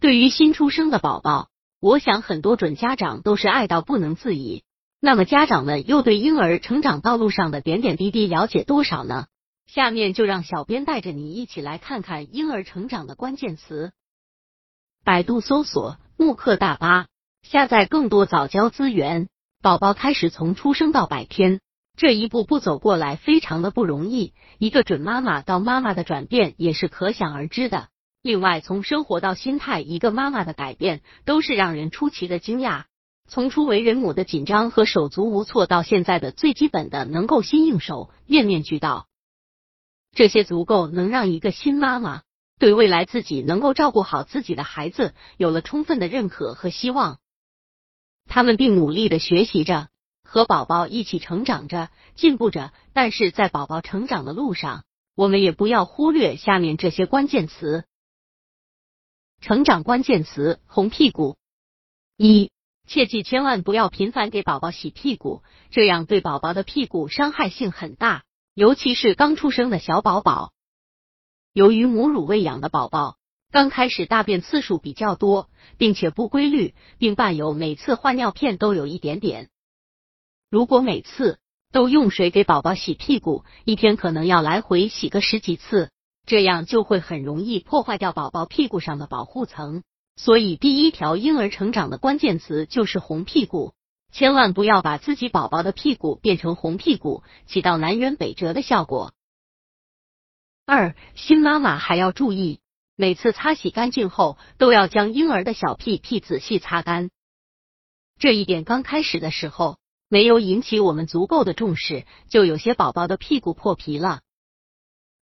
对于新出生的宝宝，我想很多准家长都是爱到不能自已。那么家长们又对婴儿成长道路上的点点滴滴了解多少呢？下面就让小编带着你一起来看看婴儿成长的关键词。百度搜索慕课大巴，下载更多早教资源。宝宝开始从出生到百天，这一步步走过来非常的不容易。一个准妈妈到妈妈的转变也是可想而知的。另外，从生活到心态，一个妈妈的改变都是让人出奇的惊讶。从初为人母的紧张和手足无措，到现在的最基本的能够心应手，面面俱到。这些足够能让一个新妈妈对未来自己能够照顾好自己的孩子有了充分的认可和希望。他们并努力的学习着，和宝宝一起成长着，进步着。但是在宝宝成长的路上，我们也不要忽略下面这些关键词：成长关键词，红屁股。一，切记千万不要频繁给宝宝洗屁股，这样对宝宝的屁股伤害性很大。尤其是刚出生的小宝宝，由于母乳喂养的宝宝刚开始大便次数比较多，并且不规律，并伴有每次换尿片都有一点点。如果每次都用水给宝宝洗屁股，一天可能要来回洗个十几次，这样就会很容易破坏掉宝宝屁股上的保护层。所以，第一条婴儿成长的关键词就是红屁股。千万不要把自己宝宝的屁股变成红屁股，起到南辕北辙的效果。二，新妈妈还要注意，每次擦洗干净后，都要将婴儿的小屁屁仔细擦干。这一点刚开始的时候没有引起我们足够的重视，就有些宝宝的屁股破皮了。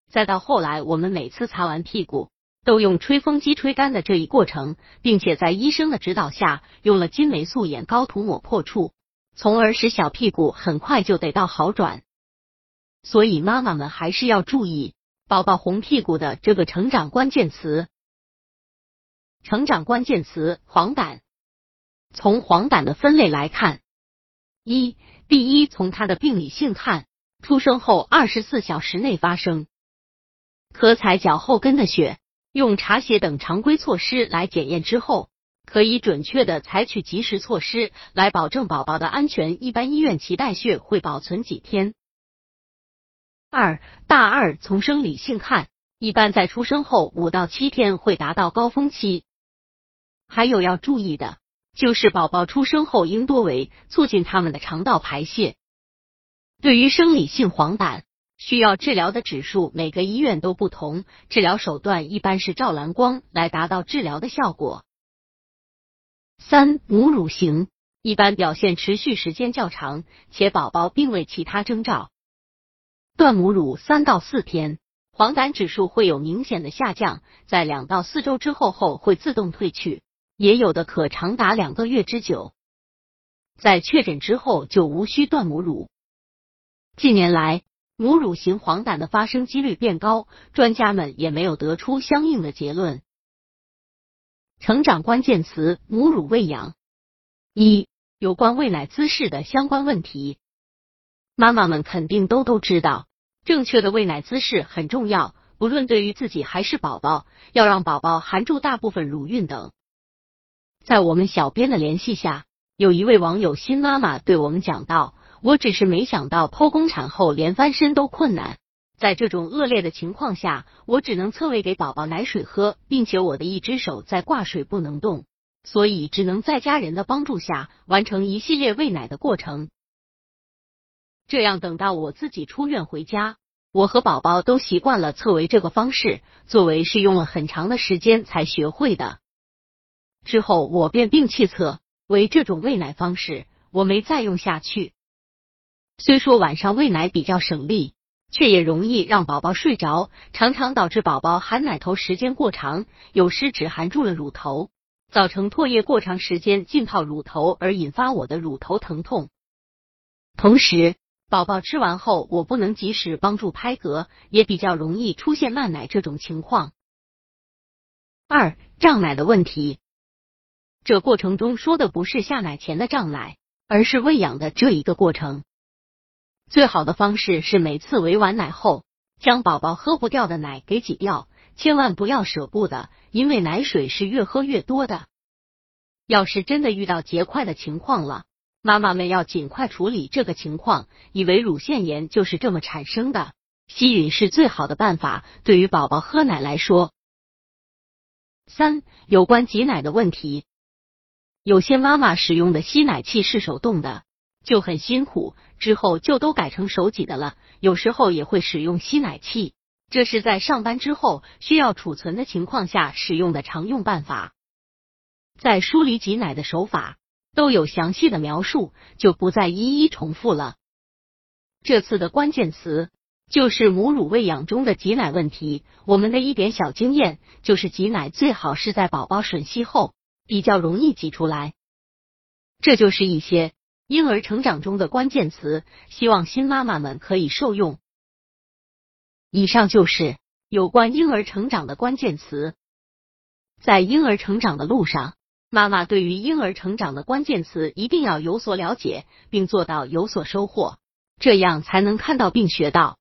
再到后来，我们每次擦完屁股。都用吹风机吹干的这一过程，并且在医生的指导下用了金霉素眼膏涂抹破处，从而使小屁股很快就得到好转。所以妈妈们还是要注意宝宝红屁股的这个成长关键词。成长关键词：黄疸。从黄疸的分类来看，一，第一，从它的病理性看，出生后二十四小时内发生，可采脚后跟的血。用查血等常规措施来检验之后，可以准确的采取及时措施来保证宝宝的安全。一般医院脐带血会保存几天？二大二从生理性看，一般在出生后五到七天会达到高峰期。还有要注意的，就是宝宝出生后应多为促进他们的肠道排泄。对于生理性黄疸。需要治疗的指数，每个医院都不同。治疗手段一般是照蓝光来达到治疗的效果。三母乳型一般表现持续时间较长，且宝宝并未其他征兆。断母乳三到四天，黄疸指数会有明显的下降，在两到四周之后后会自动退去，也有的可长达两个月之久。在确诊之后就无需断母乳。近年来。母乳型黄疸的发生几率变高，专家们也没有得出相应的结论。成长关键词：母乳喂养。一、有关喂奶姿势的相关问题，妈妈们肯定都都知道，正确的喂奶姿势很重要，不论对于自己还是宝宝，要让宝宝含住大部分乳晕等。在我们小编的联系下，有一位网友新妈妈对我们讲到。我只是没想到剖宫产后连翻身都困难，在这种恶劣的情况下，我只能侧位给宝宝奶水喝，并且我的一只手在挂水不能动，所以只能在家人的帮助下完成一系列喂奶的过程。这样等到我自己出院回家，我和宝宝都习惯了侧喂这个方式，作为是用了很长的时间才学会的。之后我便摒弃侧喂这种喂奶方式，我没再用下去。虽说晚上喂奶比较省力，却也容易让宝宝睡着，常常导致宝宝含奶头时间过长，有时只含住了乳头，造成唾液过长时间浸泡乳头而引发我的乳头疼痛。同时，宝宝吃完后我不能及时帮助拍嗝，也比较容易出现慢奶这种情况。二胀奶的问题，这过程中说的不是下奶前的胀奶，而是喂养的这一个过程。最好的方式是每次喂完奶后，将宝宝喝不掉的奶给挤掉，千万不要舍不得，因为奶水是越喝越多的。要是真的遇到结块的情况了，妈妈们要尽快处理这个情况。以为乳腺炎就是这么产生的，吸吮是最好的办法。对于宝宝喝奶来说，三有关挤奶的问题，有些妈妈使用的吸奶器是手动的，就很辛苦，之后就都改成手挤的了。有时候也会使用吸奶器，这是在上班之后需要储存的情况下使用的常用办法。在书里挤奶的手法都有详细的描述，就不再一一重复了。这次的关键词就是母乳喂养中的挤奶问题。我们的一点小经验就是，挤奶最好是在宝宝吮吸后，比较容易挤出来。这就是一些婴儿成长中的关键词，希望新妈妈们可以受用。以上就是有关婴儿成长的关键词，在婴儿成长的路上。妈妈对于婴儿成长的关键词一定要有所了解，并做到有所收获，这样才能看到并学到。